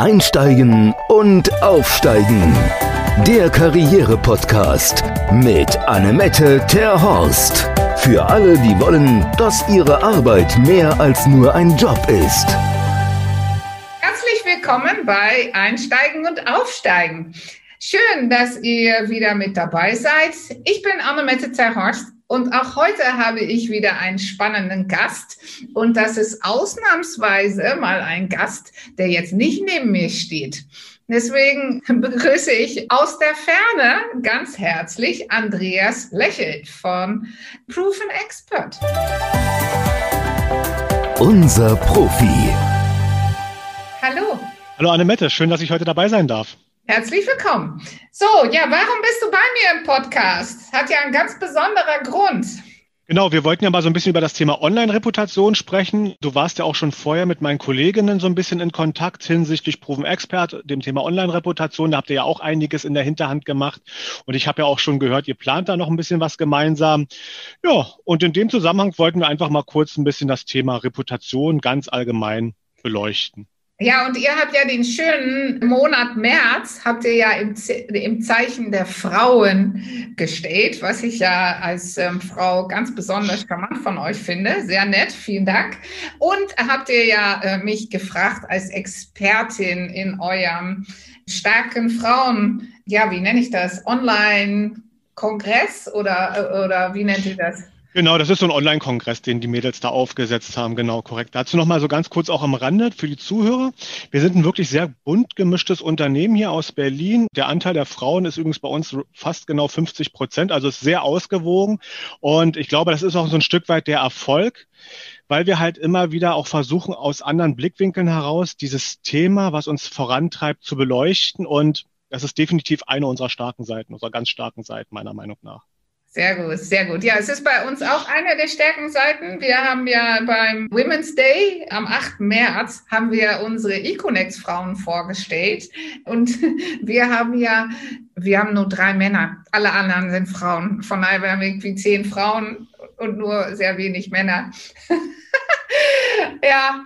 Einsteigen und Aufsteigen. Der Karriere-Podcast mit Annemette Terhorst. Für alle, die wollen, dass ihre Arbeit mehr als nur ein Job ist. Herzlich willkommen bei Einsteigen und Aufsteigen. Schön, dass ihr wieder mit dabei seid. Ich bin Annemette Terhorst und auch heute habe ich wieder einen spannenden Gast. Und das ist ausnahmsweise mal ein Gast, der jetzt nicht neben mir steht. Deswegen begrüße ich aus der Ferne ganz herzlich Andreas Lächelt von Proven Expert. Unser Profi. Hallo. Hallo Annemette, schön, dass ich heute dabei sein darf. Herzlich willkommen. So, ja, warum bist du bei mir im Podcast? Hat ja einen ganz besonderer Grund. Genau, wir wollten ja mal so ein bisschen über das Thema Online-Reputation sprechen. Du warst ja auch schon vorher mit meinen Kolleginnen so ein bisschen in Kontakt hinsichtlich Proven Expert, dem Thema Online-Reputation. Da habt ihr ja auch einiges in der Hinterhand gemacht. Und ich habe ja auch schon gehört, ihr plant da noch ein bisschen was gemeinsam. Ja, und in dem Zusammenhang wollten wir einfach mal kurz ein bisschen das Thema Reputation ganz allgemein beleuchten. Ja, und ihr habt ja den schönen Monat März, habt ihr ja im, im Zeichen der Frauen gestellt, was ich ja als ähm, Frau ganz besonders charmant von euch finde. Sehr nett, vielen Dank. Und habt ihr ja äh, mich gefragt als Expertin in eurem starken Frauen, ja, wie nenne ich das, Online-Kongress oder, oder wie nennt ihr das? Genau, das ist so ein Online-Kongress, den die Mädels da aufgesetzt haben. Genau, korrekt. Dazu nochmal so ganz kurz auch am Rande für die Zuhörer. Wir sind ein wirklich sehr bunt gemischtes Unternehmen hier aus Berlin. Der Anteil der Frauen ist übrigens bei uns fast genau 50 Prozent, also ist sehr ausgewogen. Und ich glaube, das ist auch so ein Stück weit der Erfolg, weil wir halt immer wieder auch versuchen, aus anderen Blickwinkeln heraus dieses Thema, was uns vorantreibt, zu beleuchten. Und das ist definitiv eine unserer starken Seiten, unserer ganz starken Seiten, meiner Meinung nach. Sehr gut, sehr gut. Ja, es ist bei uns auch eine der Stärkenseiten. Wir haben ja beim Women's Day am 8. März haben wir unsere Econex-Frauen vorgestellt. Und wir haben ja, wir haben nur drei Männer. Alle anderen sind Frauen. Von daher haben wir irgendwie zehn Frauen und nur sehr wenig Männer. ja,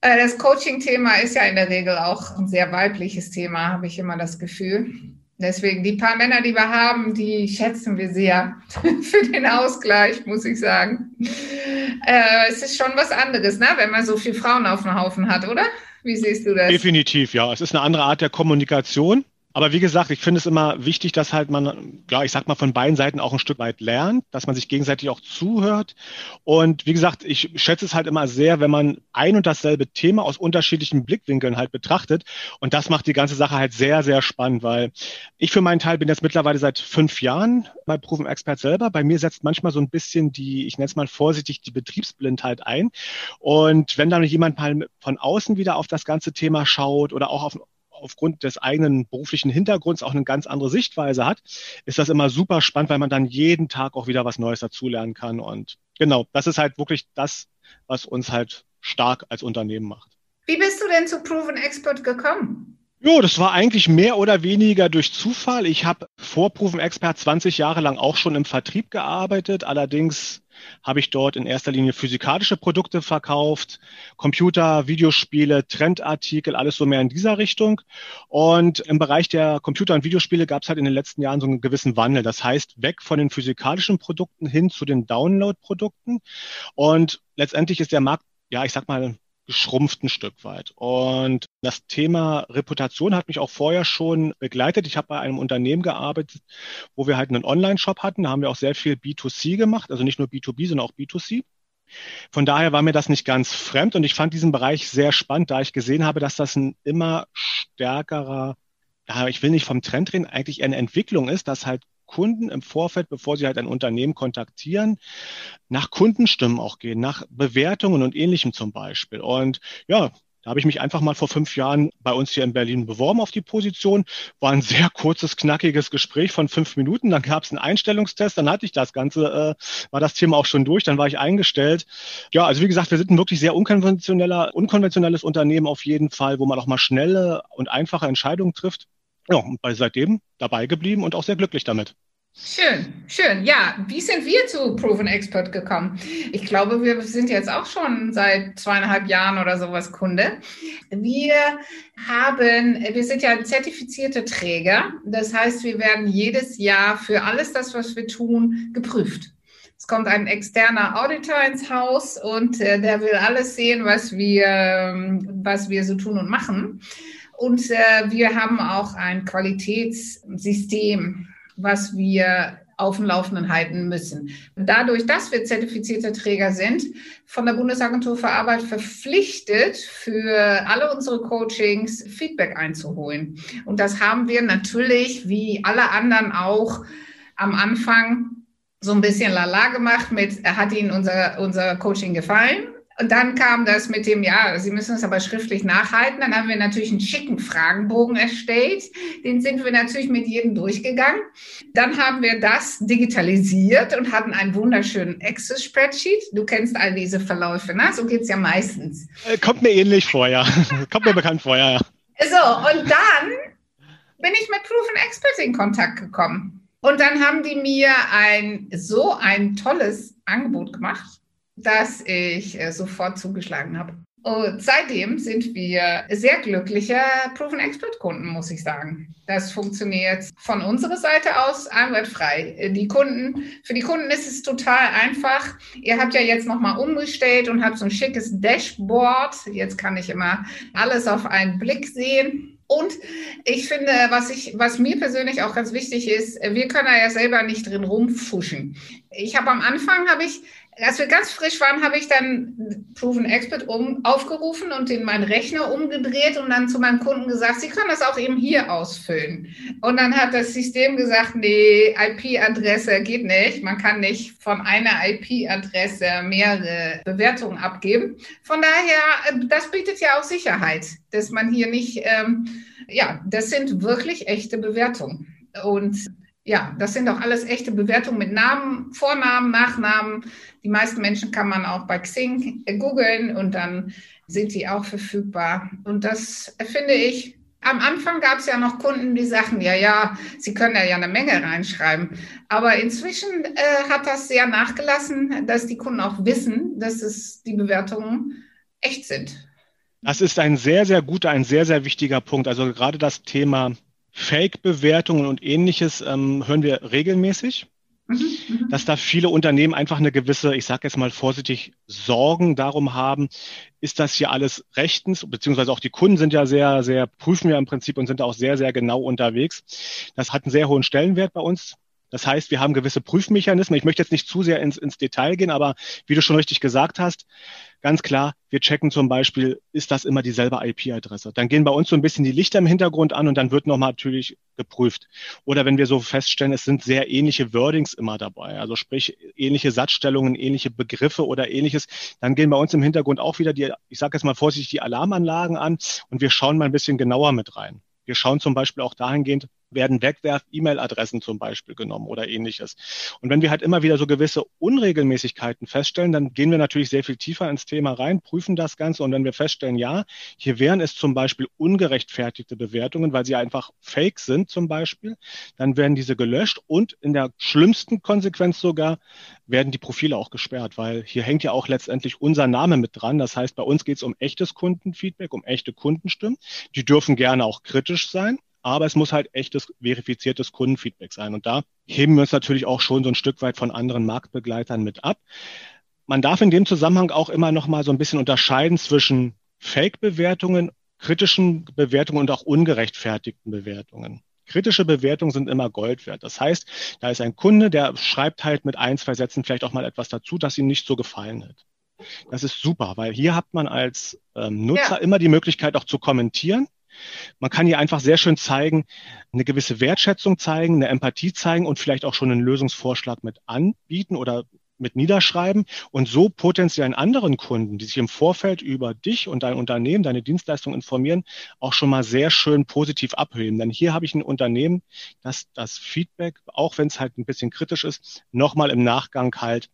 äh, das Coaching-Thema ist ja in der Regel auch ein sehr weibliches Thema, habe ich immer das Gefühl. Deswegen, die paar Männer, die wir haben, die schätzen wir sehr für den Ausgleich, muss ich sagen. Äh, es ist schon was anderes, ne? wenn man so viele Frauen auf dem Haufen hat, oder? Wie siehst du das? Definitiv, ja. Es ist eine andere Art der Kommunikation. Aber wie gesagt, ich finde es immer wichtig, dass halt man, ja, ich sag mal, von beiden Seiten auch ein Stück weit lernt, dass man sich gegenseitig auch zuhört. Und wie gesagt, ich schätze es halt immer sehr, wenn man ein und dasselbe Thema aus unterschiedlichen Blickwinkeln halt betrachtet. Und das macht die ganze Sache halt sehr, sehr spannend, weil ich für meinen Teil bin jetzt mittlerweile seit fünf Jahren bei Proven Expert selber. Bei mir setzt manchmal so ein bisschen die, ich nenne es mal vorsichtig, die Betriebsblindheit ein. Und wenn dann jemand mal von außen wieder auf das ganze Thema schaut oder auch auf aufgrund des eigenen beruflichen Hintergrunds auch eine ganz andere Sichtweise hat, ist das immer super spannend, weil man dann jeden Tag auch wieder was Neues dazulernen kann. Und genau, das ist halt wirklich das, was uns halt stark als Unternehmen macht. Wie bist du denn zu Proven Expert gekommen? Jo, das war eigentlich mehr oder weniger durch Zufall. Ich habe vor Proven Expert 20 Jahre lang auch schon im Vertrieb gearbeitet. Allerdings habe ich dort in erster Linie physikalische Produkte verkauft, Computer, Videospiele, Trendartikel, alles so mehr in dieser Richtung. Und im Bereich der Computer- und Videospiele gab es halt in den letzten Jahren so einen gewissen Wandel. Das heißt, weg von den physikalischen Produkten hin zu den Download-Produkten. Und letztendlich ist der Markt ja, ich sag mal, geschrumpft ein Stück weit. Und das Thema Reputation hat mich auch vorher schon begleitet. Ich habe bei einem Unternehmen gearbeitet, wo wir halt einen Online-Shop hatten. Da haben wir auch sehr viel B2C gemacht, also nicht nur B2B, sondern auch B2C. Von daher war mir das nicht ganz fremd und ich fand diesen Bereich sehr spannend, da ich gesehen habe, dass das ein immer stärkerer, ich will nicht vom Trend reden, eigentlich eine Entwicklung ist, dass halt Kunden im Vorfeld, bevor sie halt ein Unternehmen kontaktieren, nach Kundenstimmen auch gehen, nach Bewertungen und ähnlichem zum Beispiel. Und ja, da habe ich mich einfach mal vor fünf Jahren bei uns hier in Berlin beworben auf die Position. War ein sehr kurzes, knackiges Gespräch von fünf Minuten. Dann gab es einen Einstellungstest, dann hatte ich das Ganze, äh, war das Thema auch schon durch, dann war ich eingestellt. Ja, also wie gesagt, wir sind ein wirklich sehr unkonventioneller, unkonventionelles Unternehmen auf jeden Fall, wo man auch mal schnelle und einfache Entscheidungen trifft. Ja, und bei seitdem dabei geblieben und auch sehr glücklich damit. Schön, schön. Ja, wie sind wir zu Proven Expert gekommen? Ich glaube, wir sind jetzt auch schon seit zweieinhalb Jahren oder sowas Kunde. Wir haben, wir sind ja zertifizierte Träger. Das heißt, wir werden jedes Jahr für alles das, was wir tun, geprüft. Es kommt ein externer Auditor ins Haus und äh, der will alles sehen, was wir, was wir so tun und machen. Und äh, wir haben auch ein Qualitätssystem was wir auf dem Laufenden halten müssen. Dadurch, dass wir zertifizierte Träger sind, von der Bundesagentur für Arbeit verpflichtet, für alle unsere Coachings Feedback einzuholen. Und das haben wir natürlich, wie alle anderen auch, am Anfang so ein bisschen lala gemacht mit, hat Ihnen unser, unser Coaching gefallen? Und dann kam das mit dem, ja, Sie müssen es aber schriftlich nachhalten. Dann haben wir natürlich einen schicken Fragenbogen erstellt. Den sind wir natürlich mit jedem durchgegangen. Dann haben wir das digitalisiert und hatten einen wunderschönen Access-Spreadsheet. Du kennst all diese Verläufe, ne? So geht's ja meistens. Äh, kommt mir ähnlich vor, ja. kommt mir bekannt vor, ja. So, und dann bin ich mit Proven Expert in Kontakt gekommen. Und dann haben die mir ein so ein tolles Angebot gemacht dass ich äh, sofort zugeschlagen habe. Und seitdem sind wir sehr glückliche Proven Expert Kunden, muss ich sagen. Das funktioniert von unserer Seite aus einwandfrei. Die Kunden, für die Kunden ist es total einfach. Ihr habt ja jetzt nochmal umgestellt und habt so ein schickes Dashboard. Jetzt kann ich immer alles auf einen Blick sehen. Und ich finde, was ich, was mir persönlich auch ganz wichtig ist, wir können da ja selber nicht drin rumfuschen. Ich habe am Anfang habe ich als wir ganz frisch waren, habe ich dann Proven Expert um, aufgerufen und in meinen Rechner umgedreht und dann zu meinem Kunden gesagt, Sie können das auch eben hier ausfüllen. Und dann hat das System gesagt, nee, IP-Adresse geht nicht. Man kann nicht von einer IP-Adresse mehrere Bewertungen abgeben. Von daher, äh, das bietet ja auch Sicherheit, dass man hier nicht, ähm, ja, das sind wirklich echte Bewertungen. Und ja, das sind auch alles echte Bewertungen mit Namen, Vornamen, Nachnamen. Die meisten Menschen kann man auch bei Xing googeln und dann sind die auch verfügbar. Und das finde ich, am Anfang gab es ja noch Kunden, die sagten, ja, ja, sie können ja, ja eine Menge reinschreiben. Aber inzwischen äh, hat das sehr nachgelassen, dass die Kunden auch wissen, dass es die Bewertungen echt sind. Das ist ein sehr, sehr guter, ein sehr, sehr wichtiger Punkt. Also gerade das Thema Fake-Bewertungen und ähnliches ähm, hören wir regelmäßig. Mhm, mhm. Dass da viele Unternehmen einfach eine gewisse, ich sage jetzt mal vorsichtig, Sorgen darum haben, ist das hier alles rechtens, beziehungsweise auch die Kunden sind ja sehr, sehr, prüfen ja im Prinzip und sind auch sehr, sehr genau unterwegs. Das hat einen sehr hohen Stellenwert bei uns. Das heißt, wir haben gewisse Prüfmechanismen. Ich möchte jetzt nicht zu sehr ins, ins Detail gehen, aber wie du schon richtig gesagt hast, ganz klar, wir checken zum Beispiel, ist das immer dieselbe IP-Adresse? Dann gehen bei uns so ein bisschen die Lichter im Hintergrund an und dann wird nochmal natürlich geprüft. Oder wenn wir so feststellen, es sind sehr ähnliche Wordings immer dabei, also sprich ähnliche Satzstellungen, ähnliche Begriffe oder ähnliches, dann gehen bei uns im Hintergrund auch wieder die, ich sage jetzt mal vorsichtig, die Alarmanlagen an und wir schauen mal ein bisschen genauer mit rein. Wir schauen zum Beispiel auch dahingehend, werden Wegwerf-E-Mail-Adressen zum Beispiel genommen oder ähnliches. Und wenn wir halt immer wieder so gewisse Unregelmäßigkeiten feststellen, dann gehen wir natürlich sehr viel tiefer ins Thema rein, prüfen das Ganze und wenn wir feststellen, ja, hier wären es zum Beispiel ungerechtfertigte Bewertungen, weil sie einfach fake sind zum Beispiel, dann werden diese gelöscht und in der schlimmsten Konsequenz sogar werden die Profile auch gesperrt, weil hier hängt ja auch letztendlich unser Name mit dran. Das heißt, bei uns geht es um echtes Kundenfeedback, um echte Kundenstimmen. Die dürfen gerne auch kritisch sein aber es muss halt echtes, verifiziertes Kundenfeedback sein. Und da heben wir uns natürlich auch schon so ein Stück weit von anderen Marktbegleitern mit ab. Man darf in dem Zusammenhang auch immer noch mal so ein bisschen unterscheiden zwischen Fake-Bewertungen, kritischen Bewertungen und auch ungerechtfertigten Bewertungen. Kritische Bewertungen sind immer Gold wert. Das heißt, da ist ein Kunde, der schreibt halt mit ein, zwei Sätzen vielleicht auch mal etwas dazu, das ihm nicht so gefallen hat. Das ist super, weil hier hat man als ähm, Nutzer ja. immer die Möglichkeit auch zu kommentieren man kann hier einfach sehr schön zeigen, eine gewisse Wertschätzung zeigen, eine Empathie zeigen und vielleicht auch schon einen Lösungsvorschlag mit anbieten oder mit niederschreiben und so potenziell einen anderen Kunden, die sich im Vorfeld über dich und dein Unternehmen, deine Dienstleistung informieren, auch schon mal sehr schön positiv abheben. Denn hier habe ich ein Unternehmen, das das Feedback, auch wenn es halt ein bisschen kritisch ist, nochmal im Nachgang halt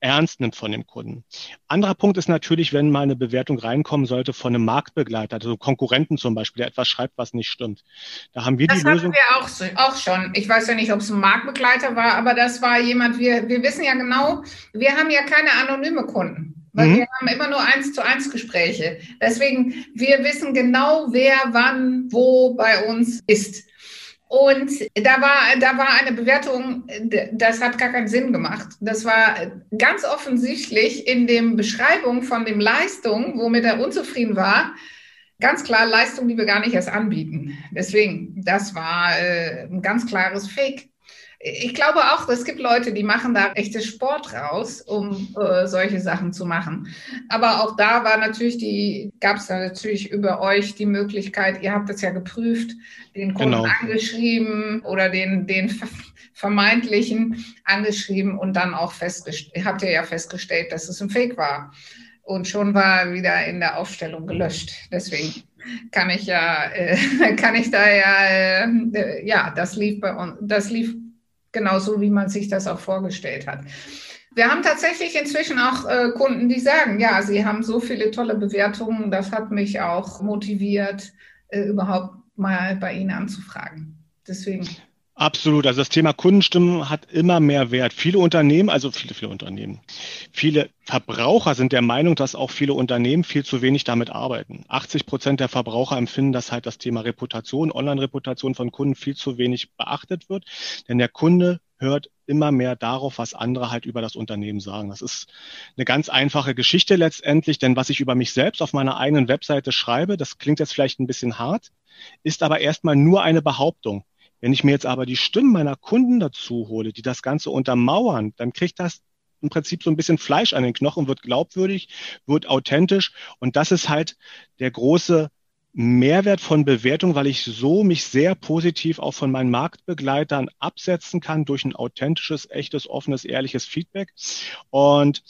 ernst nimmt von dem Kunden. Anderer Punkt ist natürlich, wenn mal eine Bewertung reinkommen sollte von einem Marktbegleiter, also Konkurrenten zum Beispiel, der etwas schreibt, was nicht stimmt. Da haben wir das die Lösung. Das hatten wir auch, auch schon. Ich weiß ja nicht, ob es ein Marktbegleiter war, aber das war jemand, wir, wir wissen ja genau, wir haben ja keine anonyme Kunden. Weil mhm. wir haben immer nur eins zu eins Gespräche. Deswegen, wir wissen genau, wer wann wo bei uns ist. Und da war, da war eine Bewertung, das hat gar keinen Sinn gemacht. Das war ganz offensichtlich in dem Beschreibung von dem Leistung, womit er unzufrieden war, ganz klar Leistung, die wir gar nicht erst anbieten. Deswegen, das war äh, ein ganz klares Fake. Ich glaube auch, es gibt Leute, die machen da echtes Sport raus, um äh, solche Sachen zu machen. Aber auch da war natürlich die, gab es natürlich über euch die Möglichkeit, ihr habt das ja geprüft, den Kunden genau. angeschrieben oder den, den vermeintlichen angeschrieben und dann auch festgestellt, habt ihr ja festgestellt, dass es ein Fake war. Und schon war er wieder in der Aufstellung gelöscht. Deswegen kann ich ja, äh, kann ich da ja, äh, ja, das lief bei uns, das lief genauso wie man sich das auch vorgestellt hat. Wir haben tatsächlich inzwischen auch äh, Kunden, die sagen, ja, sie haben so viele tolle Bewertungen, das hat mich auch motiviert, äh, überhaupt mal bei Ihnen anzufragen. Deswegen. Absolut. Also das Thema Kundenstimmen hat immer mehr Wert. Viele Unternehmen, also viele, viele Unternehmen, viele Verbraucher sind der Meinung, dass auch viele Unternehmen viel zu wenig damit arbeiten. 80 Prozent der Verbraucher empfinden, dass halt das Thema Reputation, Online-Reputation von Kunden viel zu wenig beachtet wird. Denn der Kunde hört immer mehr darauf, was andere halt über das Unternehmen sagen. Das ist eine ganz einfache Geschichte letztendlich, denn was ich über mich selbst auf meiner eigenen Webseite schreibe, das klingt jetzt vielleicht ein bisschen hart, ist aber erstmal nur eine Behauptung. Wenn ich mir jetzt aber die Stimmen meiner Kunden dazu hole, die das Ganze untermauern, dann kriegt das im Prinzip so ein bisschen Fleisch an den Knochen, wird glaubwürdig, wird authentisch. Und das ist halt der große Mehrwert von Bewertung, weil ich so mich sehr positiv auch von meinen Marktbegleitern absetzen kann durch ein authentisches, echtes, offenes, ehrliches Feedback. Und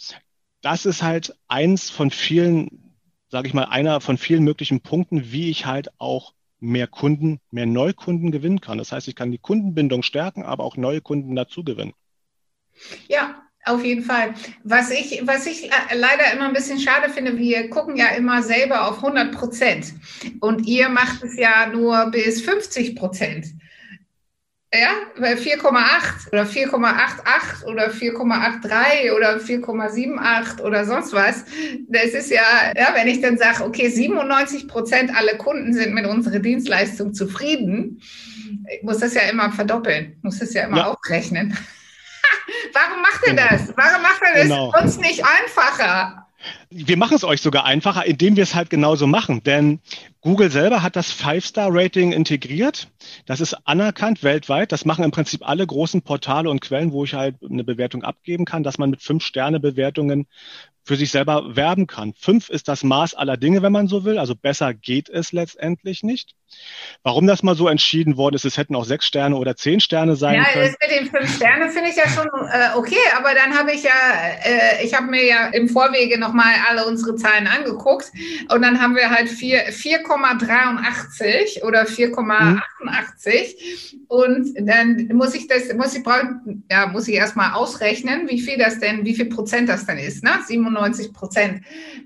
das ist halt eins von vielen, sage ich mal, einer von vielen möglichen Punkten, wie ich halt auch mehr Kunden, mehr Neukunden gewinnen kann. Das heißt, ich kann die Kundenbindung stärken, aber auch neue Kunden dazu gewinnen. Ja, auf jeden Fall. Was ich, was ich leider immer ein bisschen schade finde, wir gucken ja immer selber auf 100 Prozent und ihr macht es ja nur bis 50 Prozent. Ja, 4,8 oder 4,88 oder 4,83 oder 4,78 oder sonst was. Das ist ja, ja, wenn ich dann sage, okay, 97 Prozent aller Kunden sind mit unserer Dienstleistung zufrieden, ich muss das ja immer verdoppeln, muss das ja immer ja. aufrechnen. Warum macht er genau. das? Warum macht er das genau. uns nicht einfacher? Wir machen es euch sogar einfacher, indem wir es halt genauso machen. Denn Google selber hat das Five-Star-Rating integriert. Das ist anerkannt weltweit. Das machen im Prinzip alle großen Portale und Quellen, wo ich halt eine Bewertung abgeben kann, dass man mit Fünf-Sterne-Bewertungen für sich selber werben kann. Fünf ist das Maß aller Dinge, wenn man so will. Also besser geht es letztendlich nicht. Warum das mal so entschieden worden ist, es hätten auch sechs Sterne oder zehn Sterne sein ja, können. Ja, mit den fünf Sternen finde ich ja schon äh, okay, aber dann habe ich ja, äh, ich habe mir ja im Vorwege nochmal alle unsere Zahlen angeguckt und dann haben wir halt 4,83 oder 4,88 mhm. und dann muss ich das, muss ich, ja, muss ich erstmal ausrechnen, wie viel das denn, wie viel Prozent das denn ist, ne? 97 Prozent.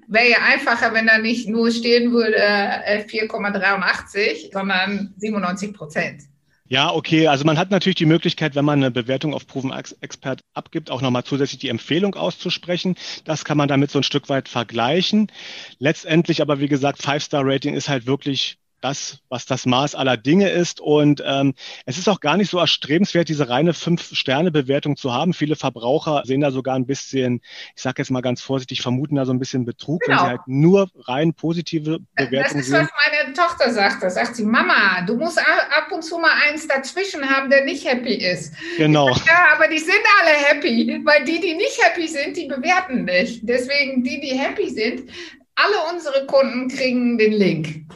Wäre ja einfacher, wenn da nicht nur stehen würde äh, 4,83, sondern 97 Prozent. Ja, okay. Also man hat natürlich die Möglichkeit, wenn man eine Bewertung auf Proven Expert abgibt, auch nochmal zusätzlich die Empfehlung auszusprechen. Das kann man damit so ein Stück weit vergleichen. Letztendlich aber, wie gesagt, Five-Star-Rating ist halt wirklich das, was das Maß aller Dinge ist. Und ähm, es ist auch gar nicht so erstrebenswert, diese reine Fünf-Sterne-Bewertung zu haben. Viele Verbraucher sehen da sogar ein bisschen, ich sage jetzt mal ganz vorsichtig, vermuten da so ein bisschen Betrug, genau. wenn sie genau. halt nur rein positive Bewertungen sehen. Das ist, was meine Tochter sagt. Da sagt sie, Mama, du musst ab und zu mal eins dazwischen haben, der nicht happy ist. Genau. Ja, aber die sind alle happy, weil die, die nicht happy sind, die bewerten nicht. Deswegen die, die happy sind, alle unsere Kunden kriegen den Link.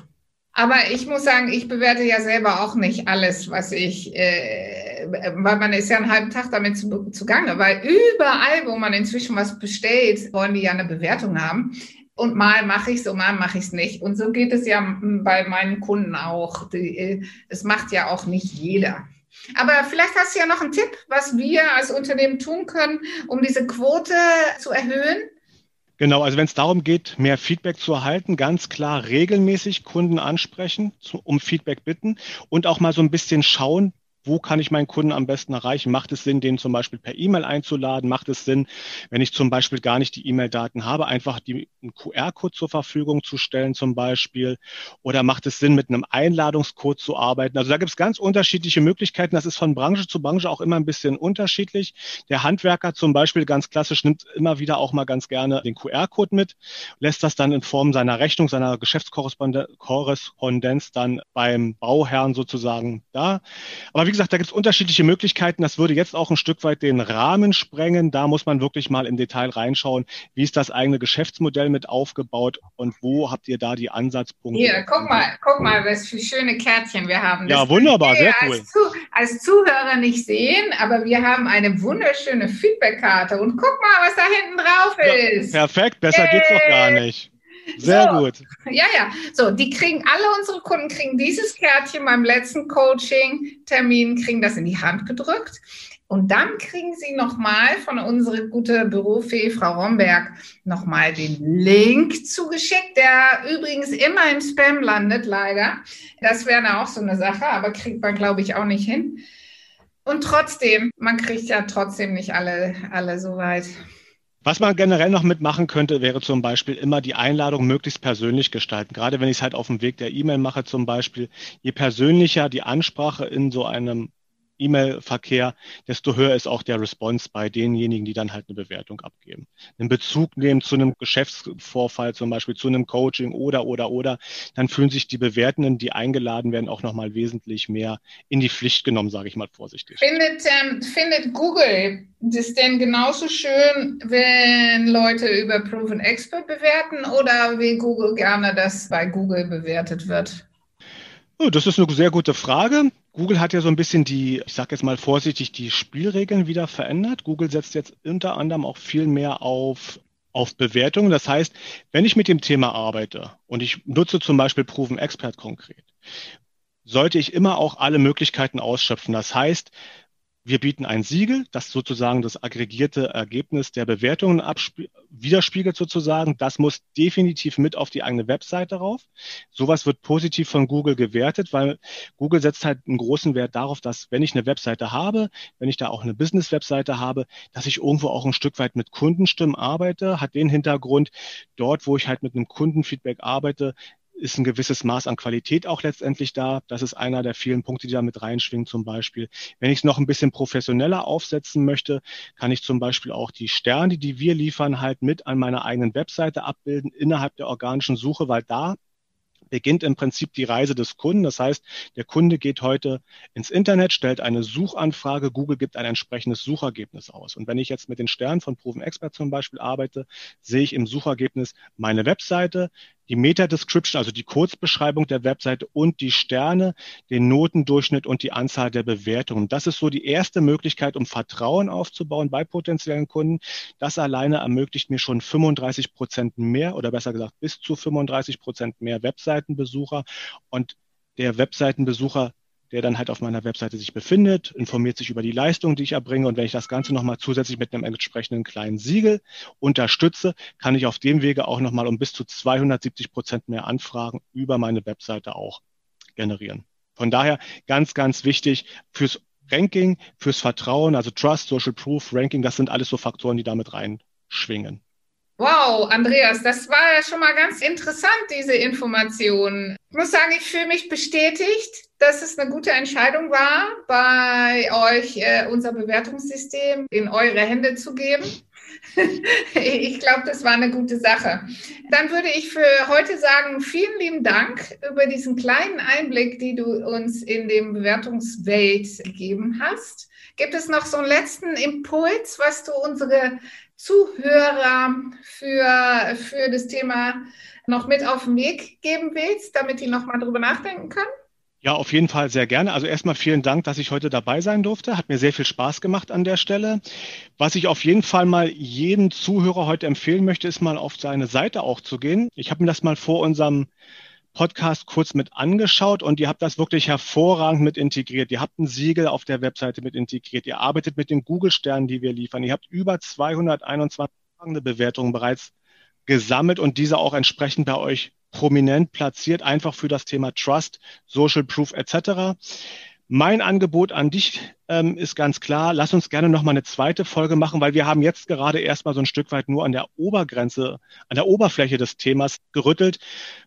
Aber ich muss sagen, ich bewerte ja selber auch nicht alles, was ich, äh, weil man ist ja einen halben Tag damit zu, zugange, weil überall, wo man inzwischen was bestellt, wollen die ja eine Bewertung haben. Und mal mache ich es und mal mache ich es nicht. Und so geht es ja bei meinen Kunden auch. Die, es macht ja auch nicht jeder. Aber vielleicht hast du ja noch einen Tipp, was wir als Unternehmen tun können, um diese Quote zu erhöhen. Genau, also wenn es darum geht, mehr Feedback zu erhalten, ganz klar regelmäßig Kunden ansprechen, zu, um Feedback bitten und auch mal so ein bisschen schauen, wo kann ich meinen Kunden am besten erreichen? Macht es Sinn, den zum Beispiel per E-Mail einzuladen? Macht es Sinn, wenn ich zum Beispiel gar nicht die E-Mail-Daten habe, einfach die, einen QR-Code zur Verfügung zu stellen zum Beispiel? Oder macht es Sinn, mit einem Einladungscode zu arbeiten? Also da gibt es ganz unterschiedliche Möglichkeiten. Das ist von Branche zu Branche auch immer ein bisschen unterschiedlich. Der Handwerker zum Beispiel ganz klassisch nimmt immer wieder auch mal ganz gerne den QR-Code mit, lässt das dann in Form seiner Rechnung, seiner Geschäftskorrespondenz dann beim Bauherrn sozusagen da. Aber wie gesagt, da gibt es unterschiedliche Möglichkeiten. Das würde jetzt auch ein Stück weit den Rahmen sprengen. Da muss man wirklich mal im Detail reinschauen. Wie ist das eigene Geschäftsmodell mit aufgebaut und wo habt ihr da die Ansatzpunkte? Hier, guck mal, guck mal, was für schöne Kärtchen wir haben. Das ja, wunderbar, sehr cool. Als, Zu als, Zuhörer nicht sehen, aber wir haben eine wunderschöne Feedbackkarte und guck mal, was da hinten drauf ist. Ja, perfekt, besser hey. geht's doch gar nicht. Sehr so, gut. Ja, ja. So, die kriegen, alle unsere Kunden kriegen dieses Kärtchen beim letzten Coaching-Termin, kriegen das in die Hand gedrückt. Und dann kriegen Sie nochmal von unserer gute Bürofee, Frau Romberg, nochmal den Link zugeschickt, der übrigens immer im Spam landet, leider. Das wäre auch so eine Sache, aber kriegt man, glaube ich, auch nicht hin. Und trotzdem, man kriegt ja trotzdem nicht alle, alle so weit. Was man generell noch mitmachen könnte, wäre zum Beispiel immer die Einladung möglichst persönlich gestalten. Gerade wenn ich es halt auf dem Weg der E-Mail mache zum Beispiel, je persönlicher die Ansprache in so einem E-Mail-Verkehr, desto höher ist auch der Response bei denjenigen, die dann halt eine Bewertung abgeben. Einen Bezug nehmen zu einem Geschäftsvorfall, zum Beispiel zu einem Coaching oder, oder, oder, dann fühlen sich die Bewertenden, die eingeladen werden, auch nochmal wesentlich mehr in die Pflicht genommen, sage ich mal vorsichtig. Findet, ähm, findet Google das denn genauso schön, wenn Leute über Proven Expert bewerten oder will Google gerne, dass bei Google bewertet wird? Oh, das ist eine sehr gute Frage. Google hat ja so ein bisschen die, ich sage jetzt mal vorsichtig, die Spielregeln wieder verändert. Google setzt jetzt unter anderem auch viel mehr auf auf Bewertungen. Das heißt, wenn ich mit dem Thema arbeite und ich nutze zum Beispiel Proven Expert konkret, sollte ich immer auch alle Möglichkeiten ausschöpfen. Das heißt, wir bieten ein Siegel, das sozusagen das aggregierte Ergebnis der Bewertungen widerspiegelt sozusagen. Das muss definitiv mit auf die eigene Webseite rauf. Sowas wird positiv von Google gewertet, weil Google setzt halt einen großen Wert darauf, dass wenn ich eine Webseite habe, wenn ich da auch eine Business-Webseite habe, dass ich irgendwo auch ein Stück weit mit Kundenstimmen arbeite, hat den Hintergrund, dort, wo ich halt mit einem Kundenfeedback arbeite, ist ein gewisses Maß an Qualität auch letztendlich da. Das ist einer der vielen Punkte, die da mit reinschwingen zum Beispiel. Wenn ich es noch ein bisschen professioneller aufsetzen möchte, kann ich zum Beispiel auch die Sterne, die wir liefern, halt mit an meiner eigenen Webseite abbilden innerhalb der organischen Suche, weil da beginnt im Prinzip die Reise des Kunden. Das heißt, der Kunde geht heute ins Internet, stellt eine Suchanfrage, Google gibt ein entsprechendes Suchergebnis aus. Und wenn ich jetzt mit den Sternen von Proven Expert zum Beispiel arbeite, sehe ich im Suchergebnis meine Webseite, die Meta-Description, also die Kurzbeschreibung der Webseite und die Sterne, den Notendurchschnitt und die Anzahl der Bewertungen. Das ist so die erste Möglichkeit, um Vertrauen aufzubauen bei potenziellen Kunden. Das alleine ermöglicht mir schon 35 Prozent mehr oder besser gesagt bis zu 35 Prozent mehr Webseitenbesucher und der Webseitenbesucher der dann halt auf meiner Webseite sich befindet, informiert sich über die Leistung, die ich erbringe. Und wenn ich das Ganze nochmal zusätzlich mit einem entsprechenden kleinen Siegel unterstütze, kann ich auf dem Wege auch nochmal um bis zu 270 Prozent mehr Anfragen über meine Webseite auch generieren. Von daher ganz, ganz wichtig fürs Ranking, fürs Vertrauen, also Trust, Social Proof, Ranking, das sind alles so Faktoren, die damit reinschwingen. Wow, Andreas, das war ja schon mal ganz interessant, diese Informationen. Ich muss sagen, ich fühle mich bestätigt, dass es eine gute Entscheidung war, bei euch äh, unser Bewertungssystem in eure Hände zu geben. ich glaube, das war eine gute Sache. Dann würde ich für heute sagen, vielen lieben Dank über diesen kleinen Einblick, die du uns in dem Bewertungswelt gegeben hast. Gibt es noch so einen letzten Impuls, was du unsere Zuhörer für, für das Thema noch mit auf den Weg geben willst, damit die nochmal drüber nachdenken können? Ja, auf jeden Fall sehr gerne. Also erstmal vielen Dank, dass ich heute dabei sein durfte. Hat mir sehr viel Spaß gemacht an der Stelle. Was ich auf jeden Fall mal jedem Zuhörer heute empfehlen möchte, ist mal auf seine Seite auch zu gehen. Ich habe mir das mal vor unserem Podcast kurz mit angeschaut und ihr habt das wirklich hervorragend mit integriert. Ihr habt ein Siegel auf der Webseite mit integriert. Ihr arbeitet mit den Google-Sternen, die wir liefern. Ihr habt über 221 Bewertungen bereits gesammelt und diese auch entsprechend bei euch prominent platziert, einfach für das Thema Trust, Social Proof etc. Mein Angebot an dich ähm, ist ganz klar, lass uns gerne noch mal eine zweite Folge machen, weil wir haben jetzt gerade erstmal so ein Stück weit nur an der Obergrenze, an der Oberfläche des Themas gerüttelt.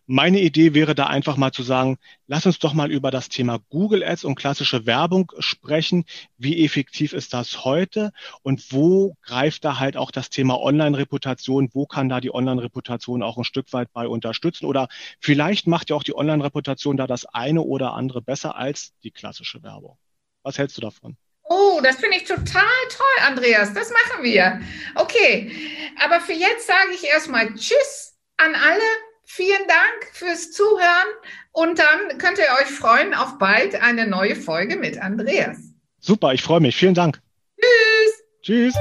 Meine Idee wäre da einfach mal zu sagen, lass uns doch mal über das Thema Google Ads und klassische Werbung sprechen. Wie effektiv ist das heute und wo greift da halt auch das Thema Online-Reputation? Wo kann da die Online-Reputation auch ein Stück weit bei unterstützen? Oder vielleicht macht ja auch die Online-Reputation da das eine oder andere besser als die klassische Werbung. Was hältst du davon? Oh, das finde ich total toll, Andreas. Das machen wir. Okay, aber für jetzt sage ich erstmal Tschüss an alle. Vielen Dank fürs Zuhören und dann könnt ihr euch freuen auf bald eine neue Folge mit Andreas. Super, ich freue mich. Vielen Dank. Tschüss. Tschüss.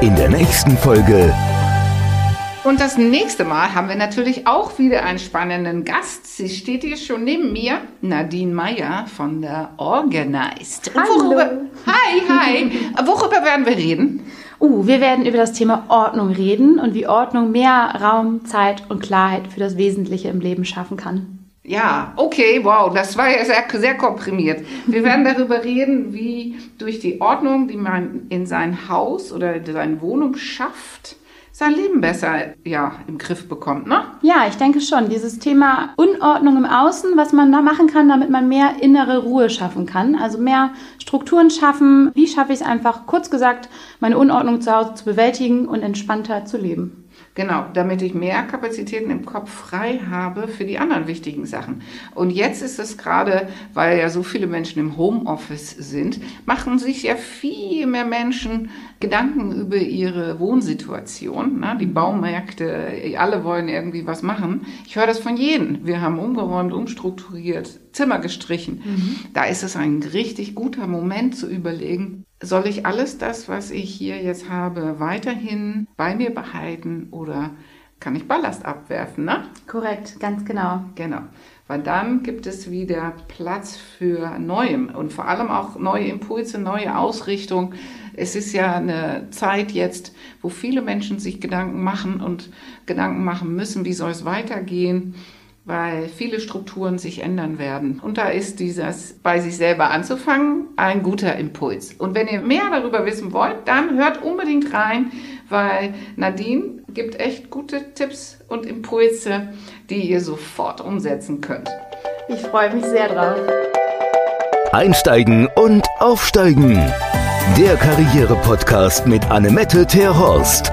In der nächsten Folge und das nächste Mal haben wir natürlich auch wieder einen spannenden Gast. Sie steht hier schon neben mir, Nadine Meyer von der Organized. Hallo. Worüber, hi, hi. Worüber werden wir reden? Uh, wir werden über das Thema Ordnung reden und wie Ordnung mehr Raum, Zeit und Klarheit für das Wesentliche im Leben schaffen kann. Ja, okay, wow, das war ja sehr, sehr komprimiert. Wir werden darüber reden, wie durch die Ordnung, die man in sein Haus oder in seine Wohnung schafft, sein Leben besser ja, im Griff bekommt, ne? Ja, ich denke schon. Dieses Thema Unordnung im Außen, was man da machen kann, damit man mehr innere Ruhe schaffen kann. Also mehr Strukturen schaffen. Wie schaffe ich es einfach, kurz gesagt, meine Unordnung zu Hause zu bewältigen und entspannter zu leben? Genau, damit ich mehr Kapazitäten im Kopf frei habe für die anderen wichtigen Sachen. Und jetzt ist es gerade, weil ja so viele Menschen im Homeoffice sind, machen sich ja viel mehr Menschen Gedanken über ihre Wohnsituation. Ne? Die Baumärkte, alle wollen irgendwie was machen. Ich höre das von jedem. Wir haben umgeräumt, umstrukturiert, Zimmer gestrichen. Mhm. Da ist es ein richtig guter Moment zu überlegen, soll ich alles das, was ich hier jetzt habe, weiterhin bei mir behalten oder kann ich Ballast abwerfen, ne? Korrekt, ganz genau. Genau. Weil dann gibt es wieder Platz für Neuem und vor allem auch neue Impulse, neue Ausrichtung. Es ist ja eine Zeit jetzt, wo viele Menschen sich Gedanken machen und Gedanken machen müssen, wie soll es weitergehen weil viele Strukturen sich ändern werden. Und da ist dieses bei sich selber anzufangen ein guter Impuls. Und wenn ihr mehr darüber wissen wollt, dann hört unbedingt rein, weil Nadine gibt echt gute Tipps und Impulse, die ihr sofort umsetzen könnt. Ich freue mich sehr drauf. Einsteigen und aufsteigen. Der Karriere-Podcast mit Annemette Terhorst.